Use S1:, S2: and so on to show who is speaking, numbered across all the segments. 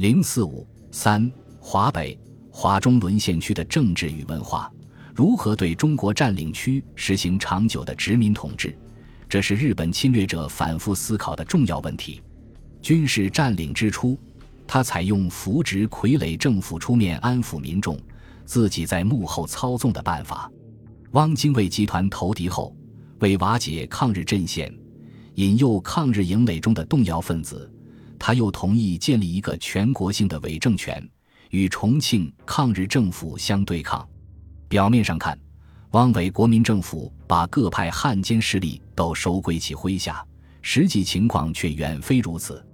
S1: 零四五三华北、华中沦陷区的政治与文化，如何对中国占领区实行长久的殖民统治？这是日本侵略者反复思考的重要问题。军事占领之初，他采用扶植傀儡政府出面安抚民众，自己在幕后操纵的办法。汪精卫集团投敌后，为瓦解抗日阵线，引诱抗日营垒中的动摇分子。他又同意建立一个全国性的伪政权，与重庆抗日政府相对抗。表面上看，汪伪国民政府把各派汉奸势力都收归其麾下，实际情况却远非如此。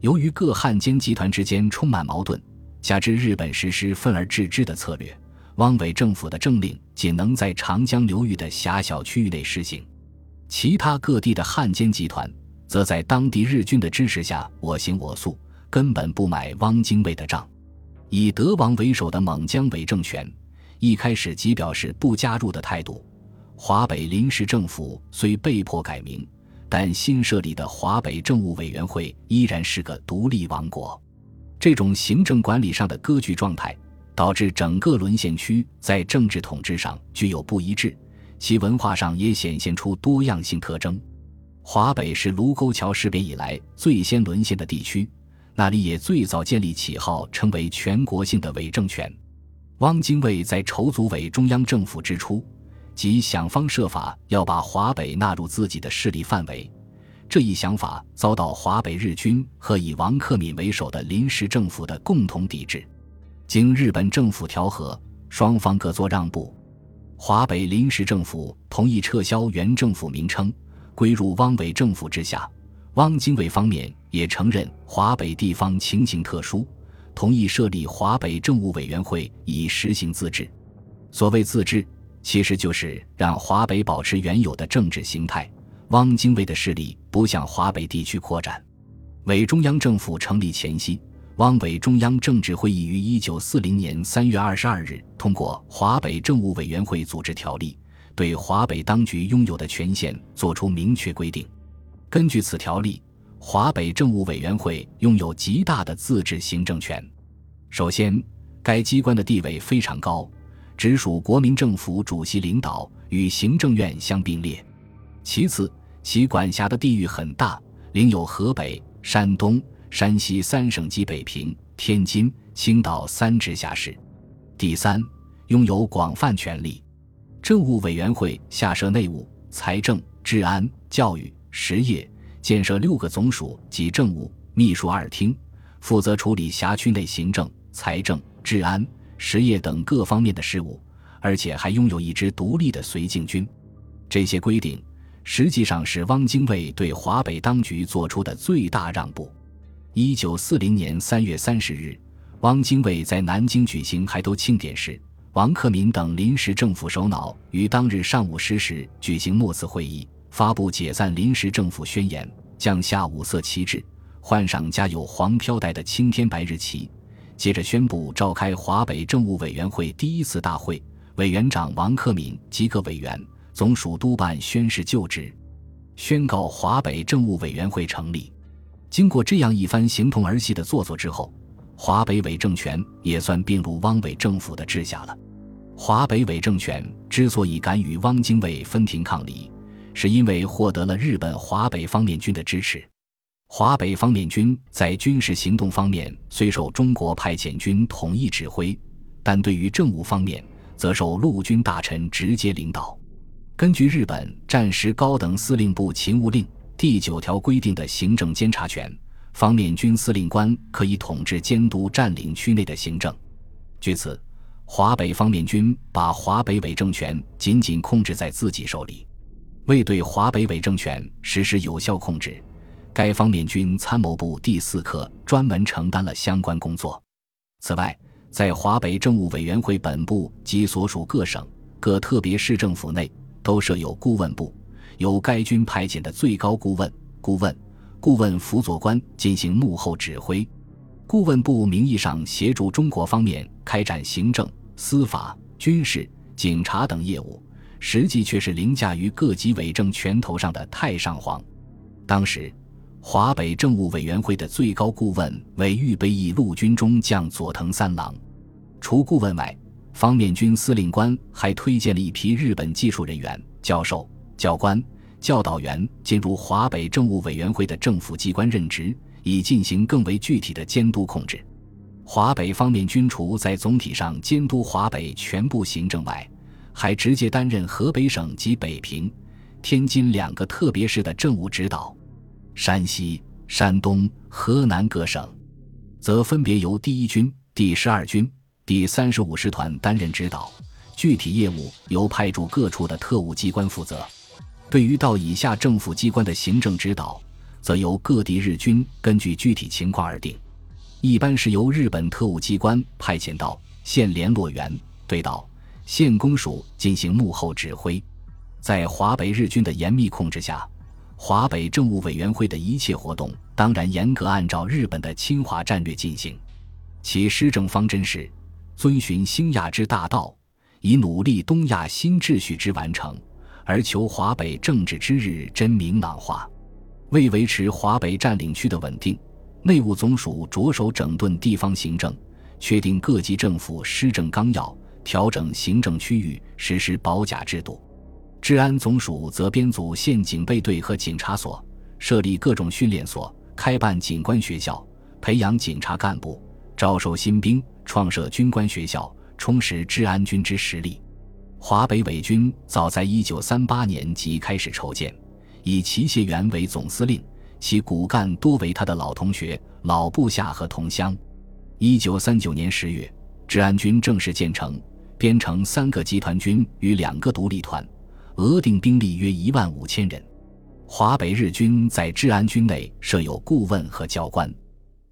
S1: 由于各汉奸集团之间充满矛盾，加之日本实施分而治之的策略，汪伪政府的政令仅能在长江流域的狭小区域内实行，其他各地的汉奸集团。则在当地日军的支持下我行我素，根本不买汪精卫的账。以德王为首的蒙江伪政权一开始即表示不加入的态度。华北临时政府虽被迫改名，但新设立的华北政务委员会依然是个独立王国。这种行政管理上的割据状态，导致整个沦陷区在政治统治上具有不一致，其文化上也显现出多样性特征。华北是卢沟桥事变以来最先沦陷的地区，那里也最早建立起号称为全国性的伪政权。汪精卫在筹组伪中央政府之初，即想方设法要把华北纳入自己的势力范围。这一想法遭到华北日军和以王克敏为首的临时政府的共同抵制。经日本政府调和，双方各作让步，华北临时政府同意撤销原政府名称。归入汪伪政府之下，汪精卫方面也承认华北地方情形特殊，同意设立华北政务委员会以实行自治。所谓自治，其实就是让华北保持原有的政治形态。汪精卫的势力不向华北地区扩展。伪中央政府成立前夕，汪伪中央政治会议于一九四零年三月二十二日通过《华北政务委员会组织条例》。对华北当局拥有的权限作出明确规定。根据此条例，华北政务委员会拥有极大的自治行政权。首先，该机关的地位非常高，直属国民政府主席领导，与行政院相并列。其次，其管辖的地域很大，领有河北、山东、山西三省及北平、天津、青岛三直辖市。第三，拥有广泛权力。政务委员会下设内务、财政、治安、教育、实业、建设六个总署及政务秘书二厅，负责处理辖区内行政、财政、治安、实业等各方面的事务，而且还拥有一支独立的绥靖军。这些规定实际上是汪精卫对华北当局做出的最大让步。一九四零年三月三十日，汪精卫在南京举行海都庆典时。王克敏等临时政府首脑于当日上午十时举行末次会议，发布解散临时政府宣言，降下五色旗帜，换上加有黄飘带的青天白日旗。接着宣布召开华北政务委员会第一次大会，委员长王克敏及各委员、总署督办宣誓就职，宣告华北政务委员会成立。经过这样一番形同儿戏的做作之后，华北伪政权也算并入汪伪政府的治下了。华北伪政权之所以敢与汪精卫分庭抗礼，是因为获得了日本华北方面军的支持。华北方面军在军事行动方面虽受中国派遣军统一指挥，但对于政务方面则受陆军大臣直接领导。根据日本战时高等司令部勤务令第九条规定的行政监察权，方面军司令官可以统治监督占领区内的行政。据此。华北方面军把华北伪政权紧紧控制在自己手里，为对华北伪政权实施有效控制，该方面军参谋部第四课专门承担了相关工作。此外，在华北政务委员会本部及所属各省、各特别市政府内，都设有顾问部，由该军派遣的最高顾问、顾问、顾问辅佐官进行幕后指挥。顾问部名义上协助中国方面开展行政、司法、军事、警察等业务，实际却是凌驾于各级伪政权头上的太上皇。当时，华北政务委员会的最高顾问为预备役陆军中将佐藤三郎。除顾问外，方面军司令官还推荐了一批日本技术人员、教授、教官、教导员进入华北政务委员会的政府机关任职，以进行更为具体的监督控制。华北方面军除在总体上监督华北全部行政外，还直接担任河北省及北平、天津两个特别市的政务指导。山西、山东、河南各省，则分别由第一军、第十二军、第三十五师团担任指导，具体业务由派驻各处的特务机关负责。对于到以下政府机关的行政指导，则由各地日军根据具体情况而定。一般是由日本特务机关派遣到县联络员、对到、县公署进行幕后指挥，在华北日军的严密控制下，华北政务委员会的一切活动当然严格按照日本的侵华战略进行。其施政方针是遵循兴亚之大道，以努力东亚新秩序之完成，而求华北政治之日臻明朗化。为维持华北占领区的稳定。内务总署着手整顿地方行政，确定各级政府施政纲要，调整行政区域，实施保甲制度。治安总署则编组县警备队和警察所，设立各种训练所，开办警官学校，培养警察干部，招收新兵，创设军官学校，充实治安军之实力。华北伪军早在一九三八年即开始筹建，以齐燮元为总司令。其骨干多为他的老同学、老部下和同乡。一九三九年十月，治安军正式建成，编成三个集团军与两个独立团，额定兵力约一万五千人。华北日军在治安军内设有顾问和教官。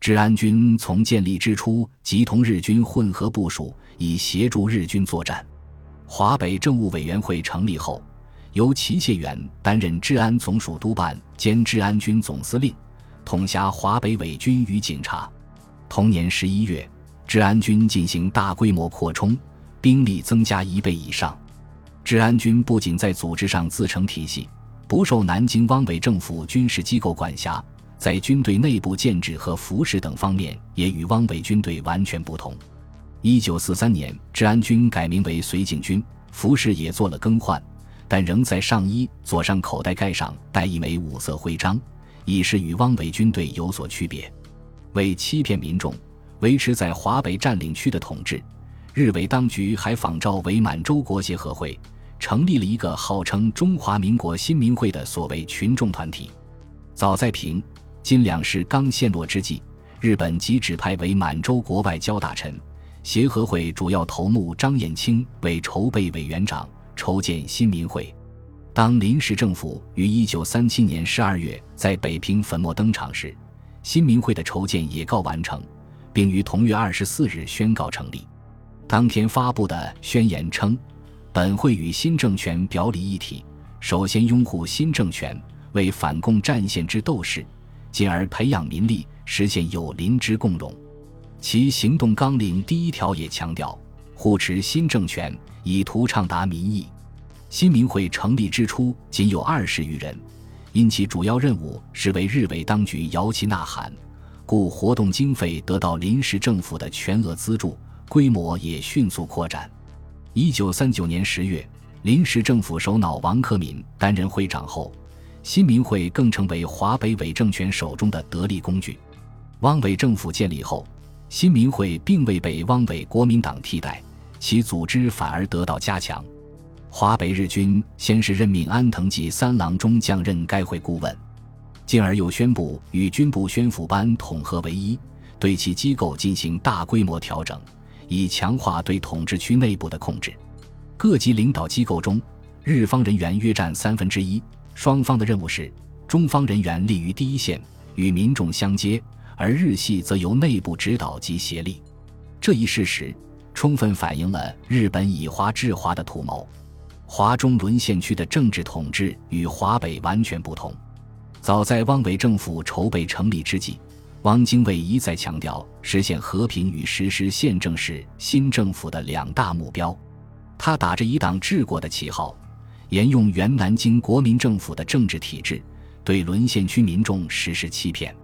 S1: 治安军从建立之初即同日军混合部署，以协助日军作战。华北政务委员会成立后。由齐燮元担任治安总署督办兼治安军总司令，统辖华北伪军与警察。同年十一月，治安军进行大规模扩充，兵力增加一倍以上。治安军不仅在组织上自成体系，不受南京汪伪政府军事机构管辖，在军队内部建制和服饰等方面也与汪伪军队完全不同。一九四三年，治安军改名为绥靖军，服饰也做了更换。但仍在上衣左上口袋盖上戴一枚五色徽章，以示与汪伪军队有所区别。为欺骗民众，维持在华北占领区的统治，日伪当局还仿照伪满洲国协和会，成立了一个号称中华民国新民会的所谓群众团体。早在平津两市刚陷落之际，日本即指派伪满洲国外交大臣、协和会主要头目张彦清为筹备委员长。筹建新民会。当临时政府于一九三七年十二月在北平粉墨登场时，新民会的筹建也告完成，并于同月二十四日宣告成立。当天发布的宣言称：“本会与新政权表里一体，首先拥护新政权为反共战线之斗士，进而培养民力，实现友邻之共荣。”其行动纲领第一条也强调。护持新政权，以图畅达民意。新民会成立之初仅有二十余人，因其主要任务是为日伪当局摇旗呐喊，故活动经费得到临时政府的全额资助，规模也迅速扩展。一九三九年十月，临时政府首脑王克敏担任会长后，新民会更成为华北伪政权手中的得力工具。汪伪政府建立后，新民会并未被汪伪国民党替代。其组织反而得到加强。华北日军先是任命安藤纪三郎中将任该会顾问，进而又宣布与军部宣抚班统合为一，对其机构进行大规模调整，以强化对统治区内部的控制。各级领导机构中，日方人员约占三分之一。双方的任务是：中方人员立于第一线，与民众相接，而日系则由内部指导及协力。这一事实。充分反映了日本以华制华的图谋。华中沦陷区的政治统治与华北完全不同。早在汪伪政府筹备成立之际，汪精卫一再强调实现和平与实施宪政是新政府的两大目标。他打着以党治国的旗号，沿用原南京国民政府的政治体制，对沦陷区民众实施欺骗。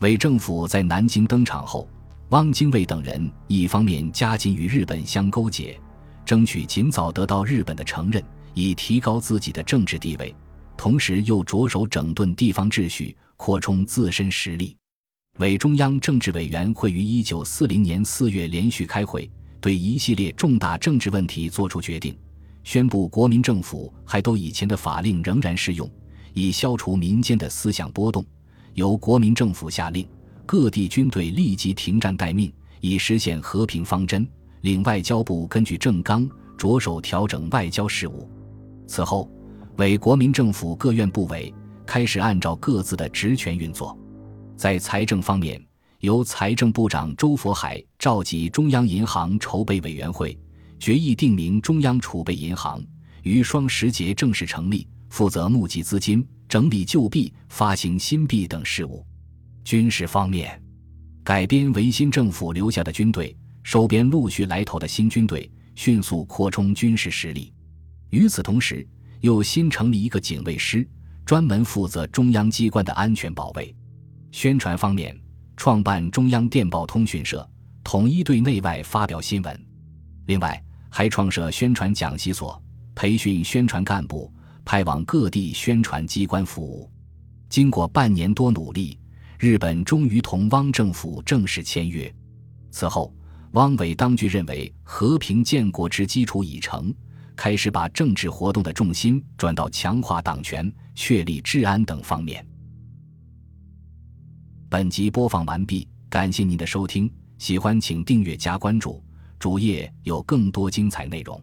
S1: 伪政府在南京登场后，汪精卫等人一方面加紧与日本相勾结，争取尽早得到日本的承认，以提高自己的政治地位；同时又着手整顿地方秩序，扩充自身实力。伪中央政治委员会于一九四零年四月连续开会，对一系列重大政治问题作出决定，宣布国民政府还都以前的法令仍然适用，以消除民间的思想波动。由国民政府下令，各地军队立即停战待命，以实现和平方针。领外交部根据政纲着手调整外交事务。此后，伪国民政府各院部委开始按照各自的职权运作。在财政方面，由财政部长周佛海召集中央银行筹备委员会，决议定名中央储备银行，于双十节正式成立，负责募集资金。整理旧币、发行新币等事务。军事方面，改编维新政府留下的军队，收编陆续来投的新军队，迅速扩充军事实力。与此同时，又新成立一个警卫师，专门负责中央机关的安全保卫。宣传方面，创办中央电报通讯社，统一对内外发表新闻。另外，还创设宣传讲习所，培训宣传干部。派往各地宣传机关服务。经过半年多努力，日本终于同汪政府正式签约。此后，汪伪当局认为和平建国之基础已成，开始把政治活动的重心转到强化党权、确立治安等方面。本集播放完毕，感谢您的收听，喜欢请订阅加关注，主页有更多精彩内容。